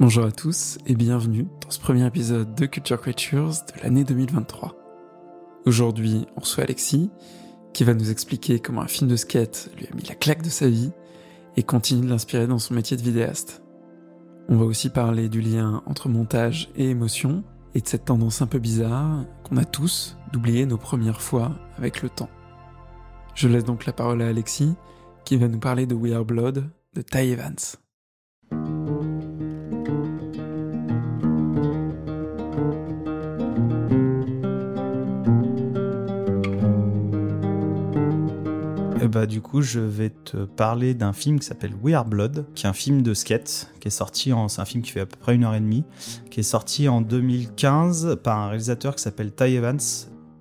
Bonjour à tous et bienvenue dans ce premier épisode de Culture Creatures de l'année 2023. Aujourd'hui, on reçoit Alexis qui va nous expliquer comment un film de skate lui a mis la claque de sa vie et continue de l'inspirer dans son métier de vidéaste. On va aussi parler du lien entre montage et émotion et de cette tendance un peu bizarre qu'on a tous d'oublier nos premières fois avec le temps. Je laisse donc la parole à Alexis qui va nous parler de We Are Blood de Ty Evans. Bah, du coup, je vais te parler d'un film qui s'appelle We Are Blood, qui est un film de skate, qui est sorti en. C'est un film qui fait à peu près une heure et demie, qui est sorti en 2015 par un réalisateur qui s'appelle Ty Evans.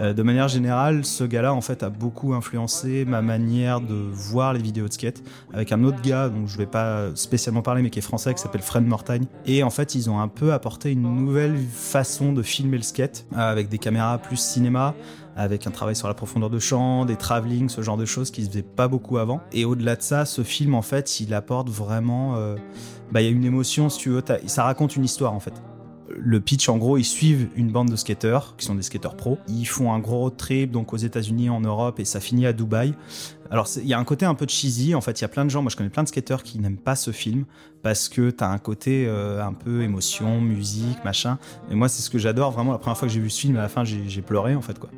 Euh, de manière générale, ce gars-là, en fait, a beaucoup influencé ma manière de voir les vidéos de skate avec un autre gars dont je vais pas spécialement parler, mais qui est français, qui s'appelle Fred Mortagne. Et en fait, ils ont un peu apporté une nouvelle façon de filmer le skate euh, avec des caméras plus cinéma, avec un travail sur la profondeur de champ, des travelling, ce genre de choses qui se faisait pas beaucoup avant. Et au-delà de ça, ce film, en fait, il apporte vraiment... Euh, bah, il y a une émotion, si tu veux, ça raconte une histoire, en fait. Le pitch, en gros, ils suivent une bande de skateurs, qui sont des skateurs pros. Ils font un gros road trip, donc aux États-Unis, en Europe, et ça finit à Dubaï. Alors, il y a un côté un peu cheesy. En fait, il y a plein de gens, moi je connais plein de skateurs qui n'aiment pas ce film parce que t'as un côté euh, un peu émotion, musique, machin. Et moi, c'est ce que j'adore vraiment. La première fois que j'ai vu ce film, à la fin, j'ai pleuré, en fait, quoi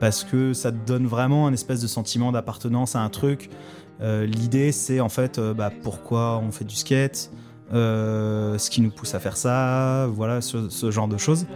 parce que ça te donne vraiment un espèce de sentiment d'appartenance à un truc. Euh, l'idée, c'est en fait euh, bah, pourquoi on fait du skate, euh, ce qui nous pousse à faire ça, voilà, ce, genre de choses.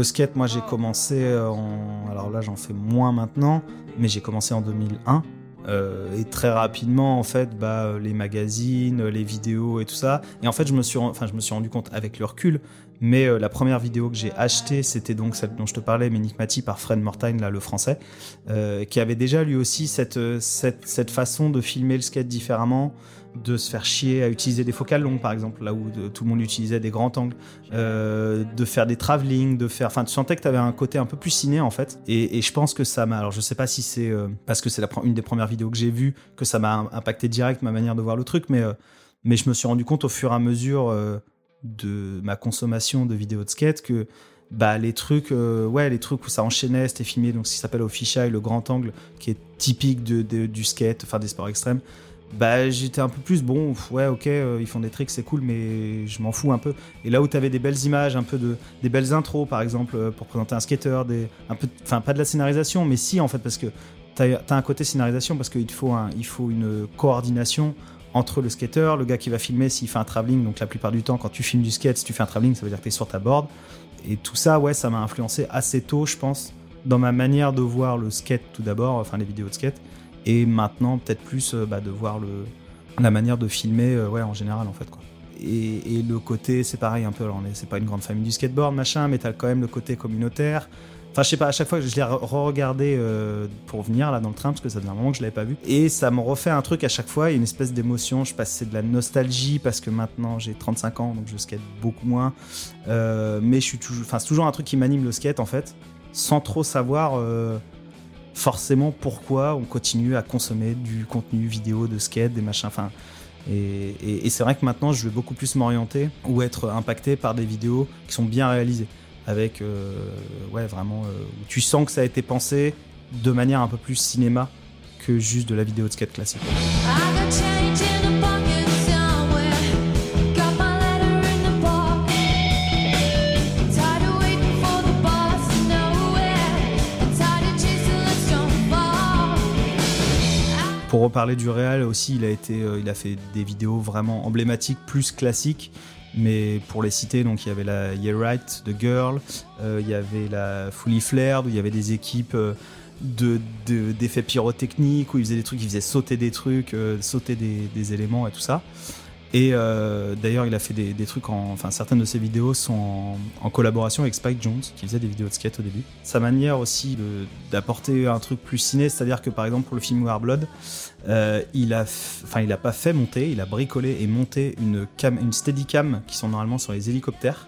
Le skate, moi j'ai commencé euh, en. Alors là, j'en fais moins maintenant, mais j'ai commencé en 2001. Euh, et très rapidement, en fait, bah, les magazines, les vidéos et tout ça. Et en fait, je me suis, enfin, je me suis rendu compte avec le recul. Mais euh, la première vidéo que j'ai achetée, c'était donc celle dont je te parlais, Ménigmati par Fred Mortagne, là, le français, qui avait déjà lui aussi cette, cette, cette façon de filmer le skate différemment, de se faire chier à utiliser des focales longues, par exemple, là où tout le monde utilisait des grands angles, euh, de faire des travelling, de faire. Enfin, tu sentais que tu avais un côté un peu plus ciné en fait. Et, je pense que ça m'a. Alors, je sais pas si c'est euh, parce que c'est une des premières vidéos que j'ai vues que ça m'a impacté direct ma manière de voir le truc, mais, euh, mais je me suis rendu compte au fur et à mesure de ma consommation de vidéos de skate que bah les trucs ouais les trucs où ça enchaînait c'était filmé donc ce qui s'appelle au le grand angle qui est typique de, du skate enfin des sports extrêmes. Bah j'étais un peu plus bon ouais ok euh, ils font des tricks c'est cool mais je m'en fous un peu. Et là où tu avais des belles images un peu de des belles intros par exemple euh, pour présenter un skater des un peu enfin pas de la scénarisation mais si en fait parce que tu as, un côté scénarisation parce qu'il faut un, faut une coordination entre le skater le gars qui va filmer s'il fait un travelling donc la plupart du temps quand tu filmes du skate si tu fais un travelling ça veut dire que tu es sur ta board et tout ça ouais ça m'a influencé assez tôt je pense dans ma manière de voir le skate tout d'abord enfin les vidéos de skate et maintenant peut-être plus euh, bah, de voir la manière de filmer euh, ouais, en général en fait. Et, et le côté c'est pareil un peu alors c'est pas une grande famille du skateboard machin mais t'as quand même le côté communautaire Enfin, je sais pas, à chaque fois je l'ai re-regardé euh, pour venir là dans le train, parce que ça faisait un moment que je l'avais pas vu, et ça me refait un truc à chaque fois, une espèce d'émotion. Je passais de la nostalgie parce que maintenant j'ai 35 ans, donc je skate beaucoup moins. Euh, mais je suis toujours, enfin, c'est toujours un truc qui m'anime le skate en fait, sans trop savoir euh, forcément pourquoi on continue à consommer du contenu vidéo de skate, des machins. Enfin, et, c'est vrai que maintenant, je vais beaucoup plus m'orienter ou être impacté par des vidéos qui sont bien réalisées, avec euh, ouais vraiment, euh, tu sens que ça a été pensé de manière un peu plus cinéma que juste de la vidéo de skate classique. Pour reparler du réel aussi, il a, été, euh, il a fait des vidéos vraiment emblématiques, plus classiques. Mais pour les citer, donc il y avait la Yeah Right de Girl, euh, il y avait la Fully Flared, où il y avait des équipes euh, d'effets pyrotechniques, où ils faisaient des trucs, ils faisaient sauter des trucs, sauter des, des, éléments et tout ça. Et euh, d'ailleurs, il a fait des, trucs en. Enfin, certaines de ses vidéos sont en, collaboration avec Spike Jones, qui faisait des vidéos de skate au début. Sa manière aussi d'apporter un truc plus ciné, c'est-à-dire que par exemple pour le film War Blood, euh, il a, enfin, il a pas fait monter, il a bricolé et monté une cam, une Steadicam qui sont normalement sur les hélicoptères.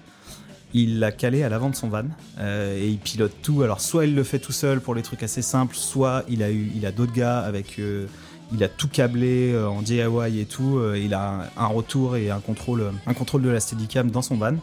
Il l'a calé à l'avant de son van euh, et il pilote tout. Alors soit il le fait tout seul pour les trucs assez simples, soit il a eu, il a d'autres gars avec, euh, il a tout câblé euh, en DIY et tout. euh, il a un, retour et un contrôle, un contrôle de la Steadicam dans son van.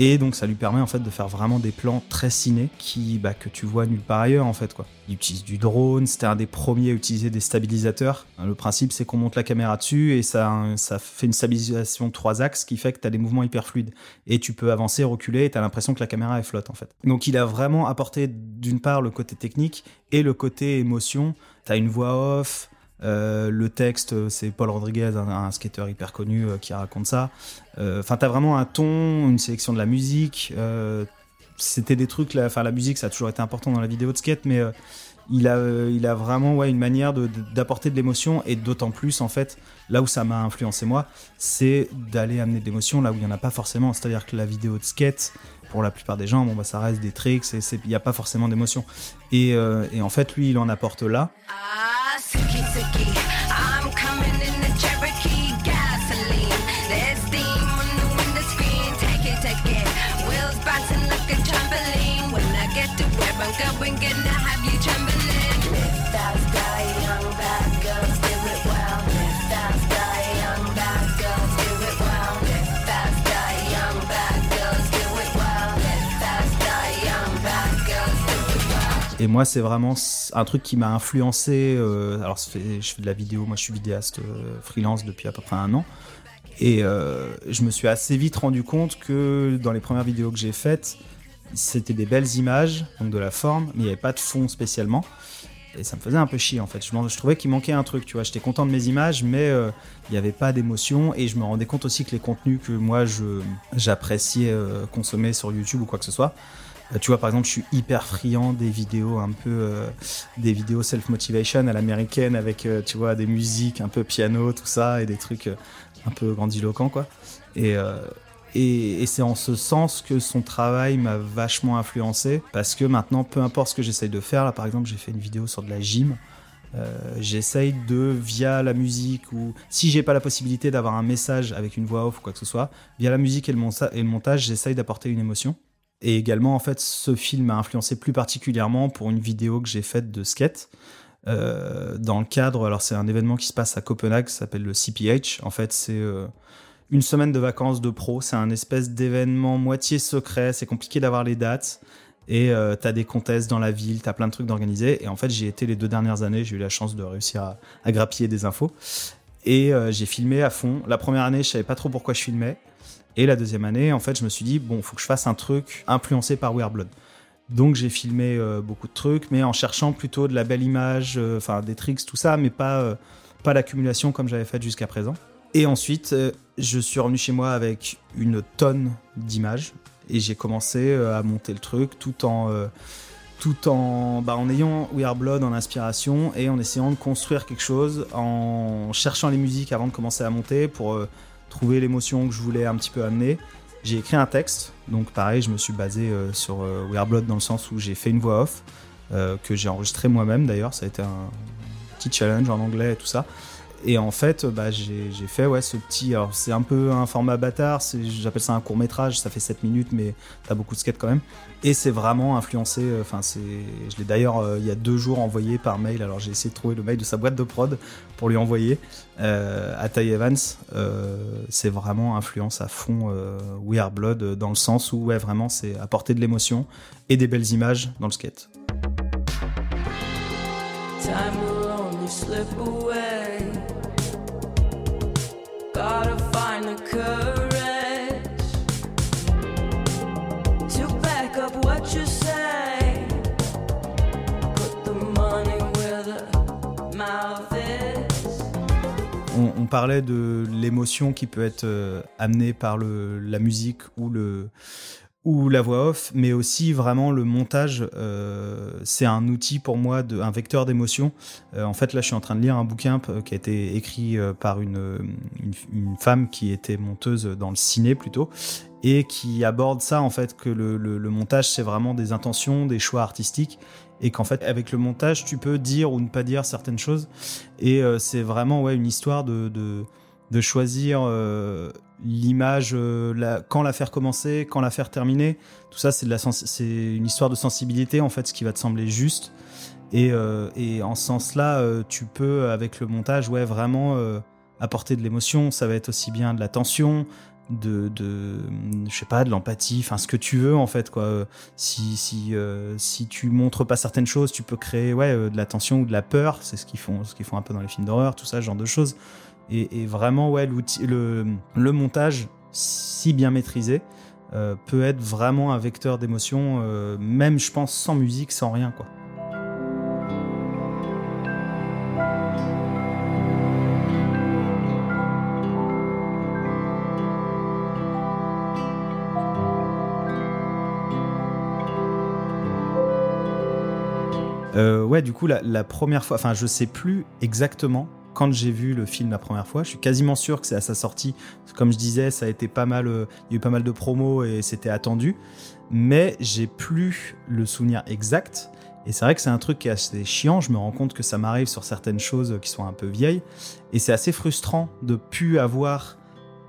Et donc ça lui permet en fait de faire vraiment des plans très ciné qui bah, que tu vois nulle part ailleurs en fait quoi. Il utilise du drone, c'était un des premiers à utiliser des stabilisateurs. Le principe c'est qu'on monte la caméra dessus et ça, ça fait une stabilisation de trois axes qui fait que tu as des mouvements hyper fluides. Et tu peux avancer, reculer et tu as l'impression que la caméra est flotte en fait. Donc il a vraiment apporté d'une part le côté technique et le côté émotion. Tu as une voix off, euh, le texte, euh, c'est Paul Rodriguez, un, un skateur hyper connu euh, qui raconte ça. Enfin, t'as vraiment un ton, une sélection de la musique. C'était des trucs, enfin, la musique, ça a toujours été important dans la vidéo de skate, mais il, a, il a vraiment ouais, une manière d'apporter de, l'émotion, et d'autant plus, en fait, là où ça m'a influencé moi, c'est d'aller amener de l'émotion là où il n'y en a pas forcément. C'est-à-dire que la vidéo de skate, pour la plupart des gens, bon, bah, ça reste des tricks, il n'y a pas forcément d'émotion. Et, et en fait, lui, il en apporte là. Ah, Suki Suki, Et moi, c'est vraiment un truc qui m'a influencé. euh, alors, je fais de la vidéo, moi je suis vidéaste euh, freelance depuis à peu près un an. Et euh, je me suis assez vite rendu compte que dans les premières vidéos que j'ai faites, c'était des belles images, donc de la forme, mais il n'y avait pas de fond spécialement. Et ça me faisait un peu chier en fait. Je, je trouvais qu'il manquait un truc, tu vois. J'étais content de mes images, mais il n'y avait pas d'émotion. Et je me rendais compte aussi que les contenus que moi j'appréciais consommer sur YouTube ou quoi que ce soit, tu vois, par exemple, je suis hyper friand des vidéos un peu, euh, des vidéos self-motivation à l'américaine avec, euh, tu vois, des musiques un peu piano, tout ça, et des trucs euh, un peu grandiloquents, quoi. Et, euh, c'est en ce sens que son travail m'a vachement influencé, parce que maintenant, peu importe ce que j'essaye de faire, là, par exemple, j'ai fait une vidéo sur de la gym. Euh, j'essaye de via la musique ou si j'ai pas la possibilité d'avoir un message avec une voix off ou quoi que ce soit via la musique et le montage j'essaye d'apporter une émotion et également, en fait, ce film m'a influencé plus particulièrement pour une vidéo que j'ai faite de skate. Euh, dans le cadre, alors c'est un événement qui se passe à Copenhague, ça s'appelle le CPH. En fait, c'est euh, une semaine de vacances de pro. C'est un espèce d'événement moitié secret. C'est compliqué d'avoir les dates. Et euh, t'as des contests dans la ville, t'as plein de trucs d'organiser. Et en fait, j'y été les deux dernières années. J'ai eu la chance de réussir à, à grappiller des infos. Et j'ai filmé à fond. La première année, je savais pas trop pourquoi je filmais. Et la deuxième année, en fait, je me suis dit, bon, faut que je fasse un truc influencé par Weird Blood. Donc j'ai filmé euh, beaucoup de trucs, mais en cherchant plutôt de la belle image, euh, enfin des tricks, tout ça, mais pas, euh, pas l'accumulation comme j'avais fait jusqu'à présent. Et ensuite, je suis revenu chez moi avec une tonne d'images et j'ai commencé à monter le truc tout en, tout en, bah, en ayant We Blood en inspiration et en essayant de construire quelque chose, en cherchant les musiques avant de commencer à monter pour trouver l'émotion que je voulais un petit peu amener. J'ai écrit un texte, donc pareil, je me suis basé euh, sur euh, Blood dans le sens où j'ai fait une voix off, euh, que j'ai enregistré moi-même d'ailleurs, ça a été un petit challenge en anglais et tout ça. Et en fait, bah, j'ai fait ouais, ce petit. C'est un peu un format bâtard, j'appelle ça un court métrage, ça fait 7 minutes, mais t'as beaucoup de skate quand même. Et c'est vraiment influencé. euh, Enfin. Je l'ai d'ailleurs, euh, il y a deux jours, envoyé par mail. Alors, j'ai essayé de trouver le mail de sa boîte de prod pour lui envoyer euh, à Ty Evans. Euh, c'est vraiment influence à fond euh, We Are Blood, euh, dans le sens où, ouais, vraiment, c'est apporter de l'émotion et des belles images dans le skate. Time away. On, parlait de l'émotion qui peut être euh, amenée par la musique ou le, ou la voix off, mais aussi vraiment le montage. euh, c'est un outil pour moi, de, un vecteur d'émotion. Euh, en fait, là, je suis en train de lire un bouquin euh, qui a été écrit euh, par une, une, une femme qui était monteuse dans le ciné plutôt, et qui aborde ça en fait que le, le, le montage, c'est vraiment des intentions, des choix artistiques, et qu'en fait, avec le montage, tu peux dire ou ne pas dire certaines choses. Et euh, c'est vraiment ouais une histoire de, de de choisir euh, l'image, euh, quand la faire commencer, quand la faire terminer. Tout ça, c'est une histoire de sensibilité en fait, ce qui va te sembler juste. Et, euh, en ce sens-là, tu peux avec le montage, ouais, vraiment apporter de l'émotion. Ça va être aussi bien de la tension, de, je sais pas, de l'empathie, enfin ce que tu veux en fait quoi. Si si euh, tu montres pas certaines choses, tu peux créer ouais de la tension ou de la peur. C'est ce qu'ils font, ce qu'ils font un peu dans les films d'horreur, tout ça, ce genre de choses. Et, vraiment, ouais, le, le montage, si bien maîtrisé, euh, peut être vraiment un vecteur d'émotion, euh, même, je pense, sans musique, sans rien, quoi. Euh, ouais, du coup, la, la première fois, enfin, je sais plus exactement quand j'ai vu le film la première fois. Je suis quasiment sûr que c'est à sa sortie. Comme je disais, ça a été pas mal, euh, il y a eu pas mal de promos et c'était attendu. Mais j'ai plus le souvenir exact. Et c'est vrai que c'est un truc qui est assez chiant. Je me rends compte que ça m'arrive sur certaines choses qui sont un peu vieilles. Et c'est assez frustrant de plus avoir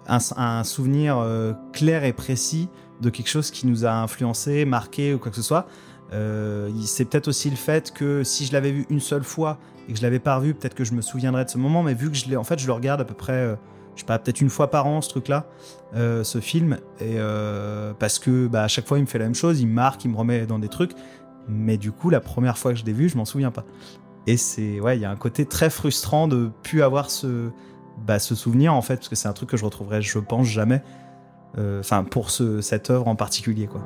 un, souvenir euh, clair et précis de quelque chose qui nous a influencé, marqué ou quoi que ce soit. Euh, c'est peut-être aussi le fait que si je l'avais vu une seule fois et que je l'avais pas revu, peut-être que je me souviendrais de ce moment. Mais vu que je l'ai, en fait, je le regarde à peu près, euh, je sais pas, peut-être une fois par an ce truc-là, euh, ce film, euh, parce que bah, à chaque fois il me fait la même chose, il me marque, il me remet dans des trucs. Mais du coup, la première fois que je l'ai vu, je m'en souviens pas. Et c'est ouais, il y a un côté très frustrant de plus avoir ce bah, souvenir en fait, parce que c'est un truc que je retrouverai, je pense jamais. Enfin, pour ce, cette œuvre en particulier, quoi.